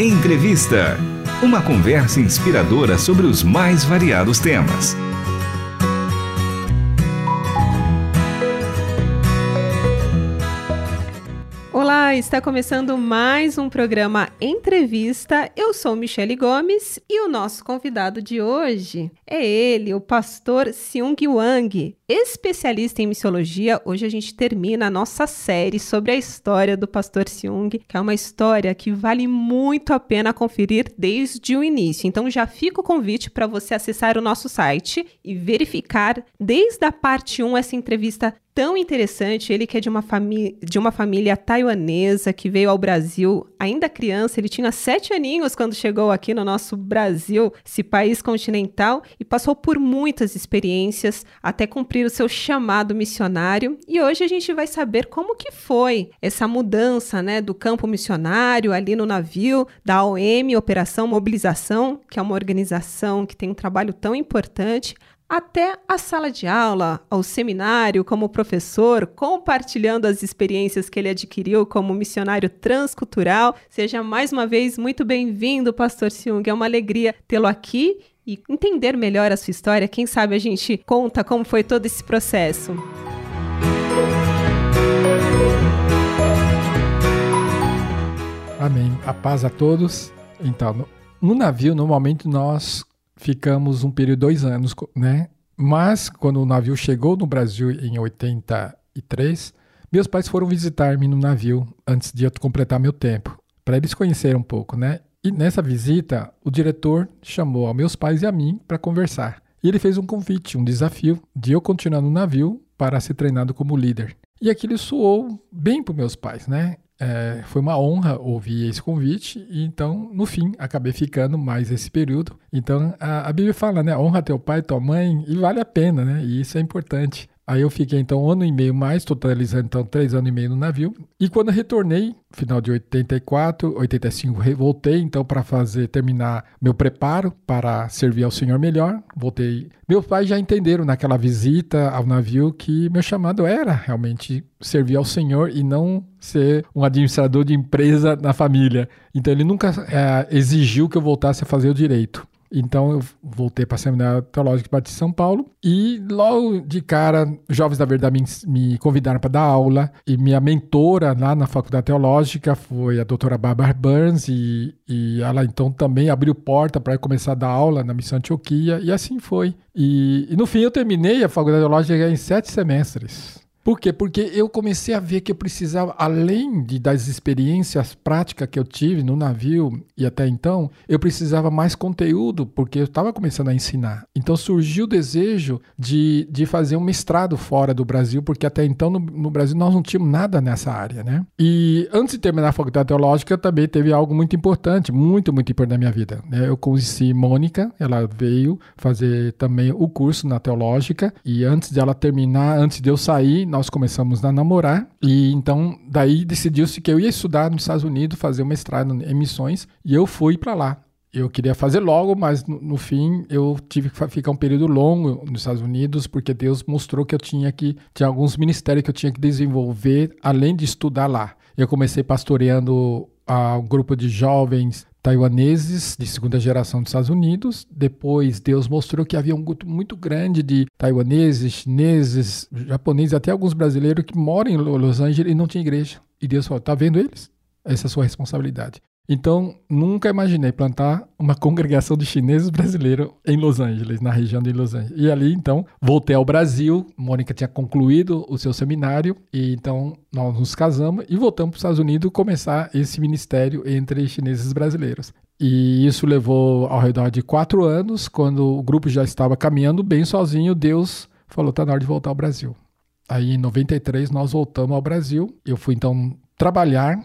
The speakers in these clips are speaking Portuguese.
Entrevista. Uma conversa inspiradora sobre os mais variados temas. Olá, está começando mais um programa Entrevista. Eu sou Michele Gomes e o nosso convidado de hoje é ele, o pastor Seung Wang, especialista em missiologia. Hoje a gente termina a nossa série sobre a história do pastor Seung, que é uma história que vale muito a pena conferir desde o início. Então já fica o convite para você acessar o nosso site e verificar desde a parte 1 essa entrevista tão interessante. Ele que é de uma, de uma família taiwanesa que veio ao Brasil ainda criança. Ele tinha sete aninhos quando chegou aqui no nosso Brasil, esse país continental, e passou por muitas experiências até cumprir o seu chamado missionário. E hoje a gente vai saber como que foi essa mudança, né, do campo missionário ali no navio da OM, Operação Mobilização, que é uma organização que tem um trabalho tão importante, até a sala de aula, ao seminário como professor, compartilhando as experiências que ele adquiriu como missionário transcultural. Seja mais uma vez muito bem-vindo, Pastor Siung. É uma alegria tê-lo aqui e entender melhor a sua história. Quem sabe a gente conta como foi todo esse processo. Amém. A paz a todos. Então, no, navio, normalmente nós ficamos um período de dois anos, né? Mas quando o navio chegou no Brasil em 83, meus pais foram visitar-me no navio antes de eu completar meu tempo, para eles conhecerem um pouco, né? E nessa visita, o diretor chamou aos meus pais e a mim para conversar. E ele fez um convite, um desafio de eu continuar no navio para ser treinado como líder. E aquilo soou bem para meus pais, né? É, foi uma honra ouvir esse convite e então, no fim, acabei ficando mais esse período. Então, a, a Bíblia fala, né? Honra teu pai e tua mãe e vale a pena, né? E isso é importante. Aí eu fiquei então um ano e meio mais, totalizando então três anos e meio no navio. E quando retornei, final de 84, 85, voltei então para fazer terminar meu preparo para servir ao Senhor melhor. Voltei. Meus pais já entenderam naquela visita ao navio que meu chamado era realmente servir ao Senhor e não ser um administrador de empresa na família. Então ele nunca é, exigiu que eu voltasse a fazer o direito. Então eu voltei para a Seminário Teológico Batista de São Paulo e logo de cara, Jovens da Verdade me, me convidaram para dar aula e minha mentora lá na Faculdade Teológica foi a doutora Barbara Burns e, e ela então também abriu porta para começar a dar aula na Missão Antioquia e assim foi. E, e no fim eu terminei a Faculdade Teológica em sete semestres. Por quê? Porque eu comecei a ver que eu precisava, além de, das experiências práticas que eu tive no navio e até então, eu precisava mais conteúdo, porque eu estava começando a ensinar. Então surgiu o desejo de, de fazer um mestrado fora do Brasil, porque até então no, no Brasil nós não tínhamos nada nessa área, né? E antes de terminar a faculdade teológica, também teve algo muito importante, muito, muito importante na minha vida. Né? Eu conheci Mônica, ela veio fazer também o curso na teológica, e antes de ela terminar, antes de eu sair, nós começamos a namorar e então daí decidiu-se que eu ia estudar nos Estados Unidos, fazer um mestrado em missões e eu fui para lá. Eu queria fazer logo, mas no, no, fim eu tive que ficar um período longo nos Estados Unidos porque Deus mostrou que eu tinha que tinha alguns ministérios que eu tinha que desenvolver além de estudar lá. Eu comecei pastoreando a um grupo de jovens taiwaneses de segunda geração dos Estados Unidos. Depois, Deus mostrou que havia um grupo muito grande de taiwaneses, chineses, japoneses, até alguns brasileiros que moram em Los Angeles e não tinha igreja. E Deus falou: tá vendo eles? Essa é a sua responsabilidade. Então, nunca imaginei plantar uma congregação de chineses brasileiros em Los Angeles, na região de Los Angeles. E ali, então, voltei ao Brasil. Mônica tinha concluído o seu seminário, e então nós nos casamos e voltamos para os Estados Unidos começar esse ministério entre chineses brasileiros. E isso levou ao redor de quatro anos. Quando o grupo já estava caminhando bem sozinho, Deus falou: está na hora de voltar ao Brasil. Aí, em 93, nós voltamos ao Brasil. Eu fui, então, trabalhar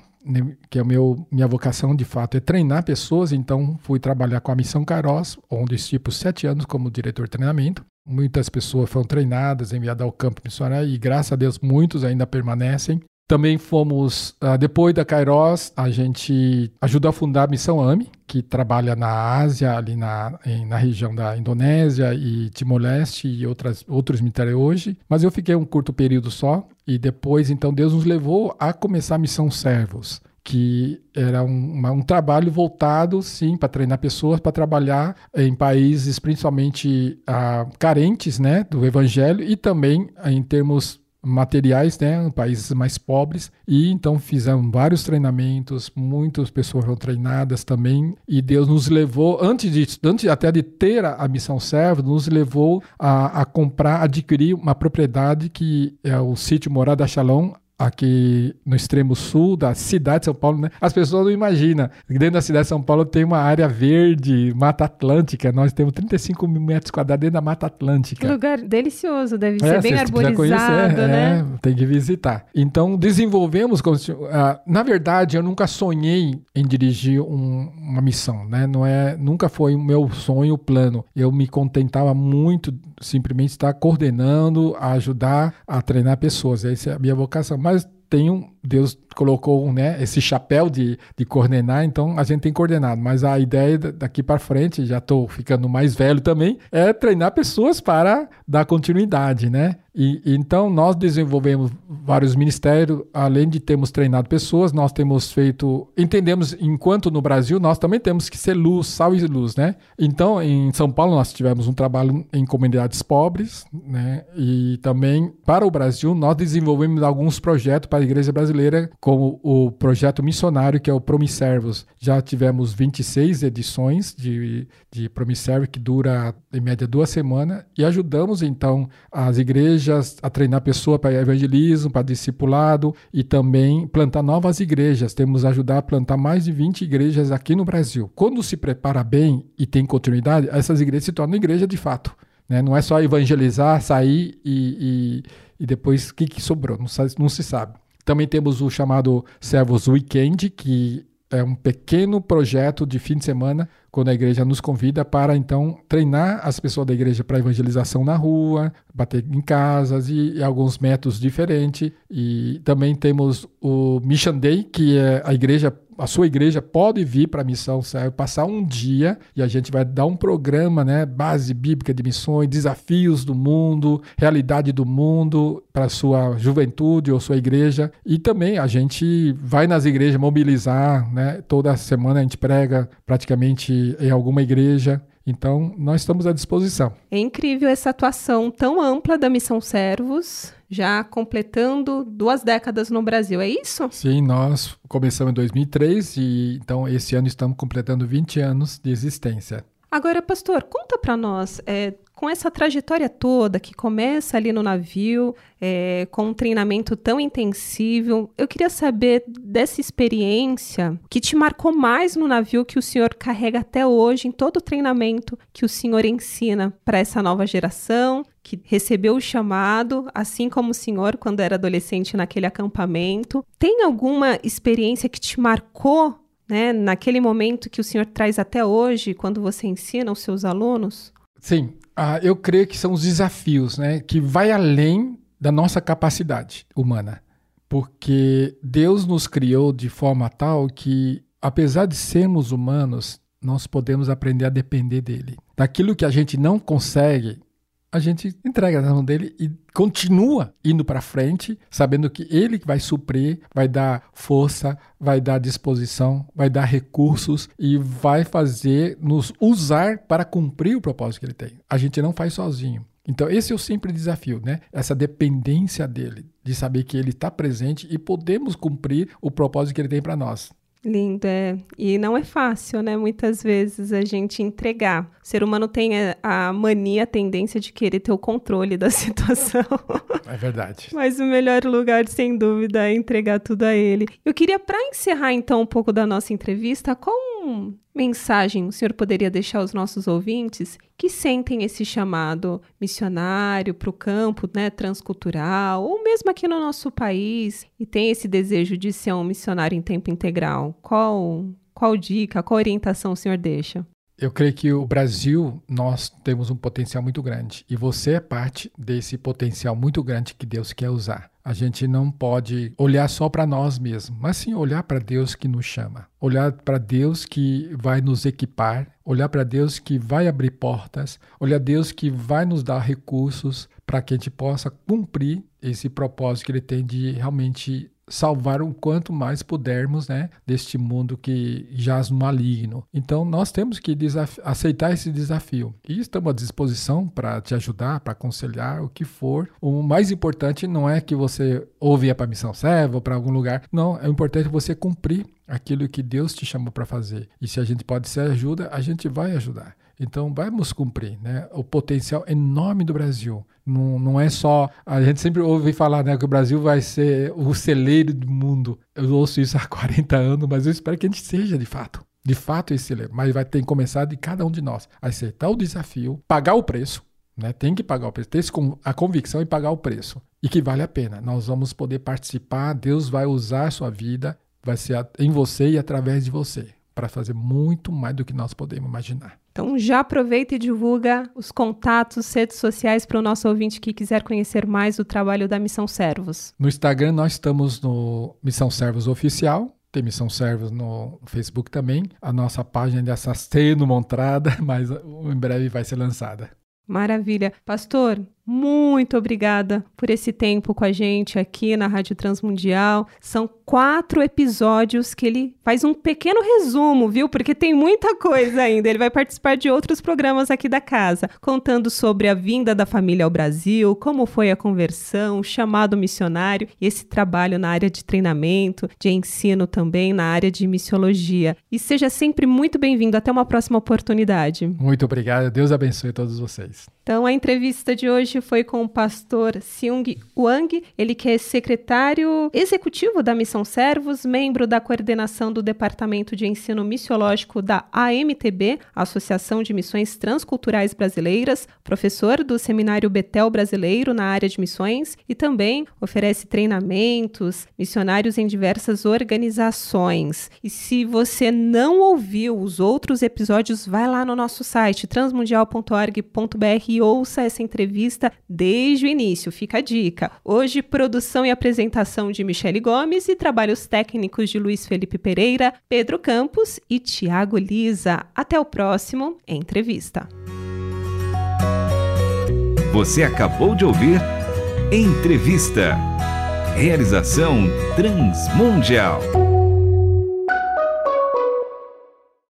que é meu minha vocação de fato é treinar pessoas, então fui trabalhar com a Missão Caros, onde estive por sete anos como diretor de treinamento. Muitas pessoas foram treinadas, enviadas ao campo missionário e graças a Deus muitos ainda permanecem. Também fomos, uh, depois da Kairos, a gente ajudou a fundar a Missão AMI, que trabalha na Ásia, ali na, na região da Indonésia e Timor-Leste e outras, outros ministérios hoje. Mas eu fiquei um curto período só e depois, então, Deus nos levou a começar a Missão Servos, que era um, uma, um trabalho voltado, sim, para treinar pessoas, para trabalhar em países principalmente ah, carentes né, do evangelho e também em termos materiais, né, países mais pobres, e então fizemos vários treinamentos, muitas pessoas foram treinadas também, e Deus nos levou, antes, de, antes até de ter a, a missão servo, nos levou a, a, comprar, adquirir uma propriedade que é o sítio Morada Shalom, aqui no extremo sul da cidade de São Paulo, né? As pessoas não imaginam. Dentro da cidade de São Paulo tem uma área verde, Mata Atlântica. Nós temos 35 mil metros quadrados dentro da Mata Atlântica. Que lugar delicioso, deve é, ser bem arborizado, conhecer, é, né? É, tem que visitar. Então, desenvolvemos... Uh, na verdade, eu nunca sonhei em dirigir um, uma missão, né? Não é, nunca foi o meu sonho, o plano. Eu me contentava muito simplesmente estar coordenando, ajudar a treinar pessoas. Essa é a minha vocação. Mas tenho Deus colocou né, esse chapéu de, de coordenar, então a gente tem coordenado. Mas a ideia daqui para frente, já estou ficando mais velho também, é treinar pessoas para dar continuidade, né? E, então nós desenvolvemos vários ministérios, além de termos treinado pessoas, nós temos feito, entendemos, enquanto no Brasil nós também temos que ser luz, sal e luz, né? Então em São Paulo nós tivemos um trabalho em comunidades pobres, né? E também para o Brasil nós desenvolvemos alguns projetos para a igreja brasileira como o projeto missionário, que é o Promisservos. Já tivemos 26 edições de, de Promisservo, que dura em média duas semanas, e ajudamos então as igrejas a treinar pessoa para evangelismo, para discipulado e também plantar novas igrejas. Temos ajudado a plantar mais de 20 igrejas aqui no Brasil. Quando se prepara bem e tem continuidade, essas igrejas se tornam igreja de fato. Né? Não é só evangelizar, sair e, e, e depois o que, que sobrou, não, não se sabe. Também temos o chamado Servos Weekend, que é um pequeno projeto de fim de semana, quando a igreja nos convida para então treinar as pessoas da igreja para evangelização na rua, bater em casas e, e, alguns métodos diferentes. E também temos o Mission Day, que é a igreja a sua igreja pode vir para a missão serve passar um dia e a gente vai dar um programa, né, base bíblica de missões, desafios do mundo, realidade do mundo para sua juventude ou sua igreja. E também a gente vai nas igrejas mobilizar, né, toda semana a gente prega praticamente em alguma igreja então, nós estamos à disposição. É incrível essa atuação tão ampla da Missão Servos, já completando duas décadas no Brasil, é isso? Sim, nós começamos em 2003 e então esse ano estamos completando 20 anos de existência. Agora, pastor, conta para nós, é, com essa trajetória toda que começa ali no navio, é, com um treinamento tão intensivo, eu queria saber dessa experiência que te marcou mais no navio que o senhor carrega até hoje, em todo o treinamento que o senhor ensina para essa nova geração, que recebeu o chamado, assim como o senhor quando era adolescente naquele acampamento. Tem alguma experiência que te marcou né, naquele momento que o senhor traz até hoje, quando você ensina os seus alunos? Sim, ah, eu creio que são os desafios, né? Que vai além da nossa capacidade humana. Porque Deus nos criou de forma tal que, apesar de sermos humanos, nós podemos aprender a depender dele. Daquilo que a gente não consegue, a gente entrega na mão dele e continua indo para frente, sabendo que ele vai suprir, vai dar força, vai dar disposição, vai dar recursos e vai fazer nos usar para cumprir o propósito que ele tem. A gente não faz sozinho. Então, esse é o simples desafio, né? Essa dependência dele, de saber que ele está presente e podemos cumprir o propósito que ele tem para nós. Lindo, é. E não é fácil, né? Muitas vezes a gente entregar. O ser humano tem a mania, a tendência de querer ter o controle da situação. É verdade. Mas o melhor lugar, sem dúvida, é entregar tudo a ele. Eu queria, para encerrar então um pouco da nossa entrevista, qual mensagem o senhor poderia deixar aos nossos ouvintes que sentem esse chamado missionário para o campo né, transcultural, ou mesmo aqui no nosso país, e tem esse desejo de ser um missionário em tempo integral? Qual, qual dica, qual orientação o senhor deixa? Eu creio que o Brasil, nós temos um potencial muito grande e você é parte desse potencial muito grande que Deus quer usar. A gente não pode olhar só para nós mesmos, mas sim olhar para Deus que nos chama, olhar para Deus que vai nos equipar, olhar para Deus que vai abrir portas, olhar Deus que vai nos dar recursos para que a gente possa cumprir esse propósito que Ele tem de realmente salvar o quanto mais pudermos, né, deste mundo que jaz no maligno. Então nós temos que aceitar esse desafio e estamos à disposição para te ajudar, para aconselhar o que for. O mais importante não é que você ouve para a missão serva ou para algum lugar. Não, é importante você cumprir aquilo que Deus te chamou para fazer. E se a gente pode ser ajuda, a gente vai ajudar. Então, vamos cumprir, né? O potencial enorme do Brasil. Não, não é só. A gente sempre ouve falar né, que o Brasil vai ser o celeiro do mundo. Eu ouço isso há 40 anos, mas eu espero que a gente seja de fato. De fato, esse celeiro. Mas vai ter que começar de cada um de nós. Aceitar o desafio, pagar o preço. Né? Tem que pagar o preço. Ter a convicção e pagar o preço. E que vale a pena. Nós vamos poder participar. Deus vai usar a sua vida. Vai ser em você e através de você. Para fazer muito mais do que nós podemos imaginar. Então já aproveita e divulga os contatos, redes sociais para o nosso ouvinte que quiser conhecer mais o trabalho da Missão Servos. No Instagram nós estamos no Missão Servos Oficial. Tem Missão Servos no Facebook também. A nossa página ainda está sendo montada, mas em breve vai ser lançada. Maravilha. Pastor, muito obrigada por esse tempo com a gente aqui na Rádio Transmundial. São quatro episódios que ele faz um pequeno resumo, viu? Porque tem muita coisa ainda. Ele vai participar de outros programas aqui da casa, contando sobre a vinda da família ao Brasil, como foi a conversão, o chamado missionário e esse trabalho na área de treinamento, de ensino também, na área de missiologia. E seja sempre muito bem-vindo. Até uma próxima oportunidade. Muito obrigado. Deus abençoe todos vocês. Então, a entrevista de hoje foi com o pastor Seung Wang, ele que é secretário executivo da Missão Servos, membro da coordenação do Departamento de Ensino Missiológico da AMTB, Associação de Missões Transculturais Brasileiras, professor do Seminário Betel Brasileiro na área de missões e também oferece treinamentos missionários em diversas organizações. E se você não ouviu os outros episódios, vai lá no nosso site transmundial.org.br e ouça essa entrevista desde o início. Fica a dica. Hoje, produção e apresentação de Michele Gomes e trabalhos técnicos de Luiz Felipe Pereira, Pedro Campos e Tiago Lisa. Até o próximo Entrevista. Você acabou de ouvir Entrevista. Realização Transmundial.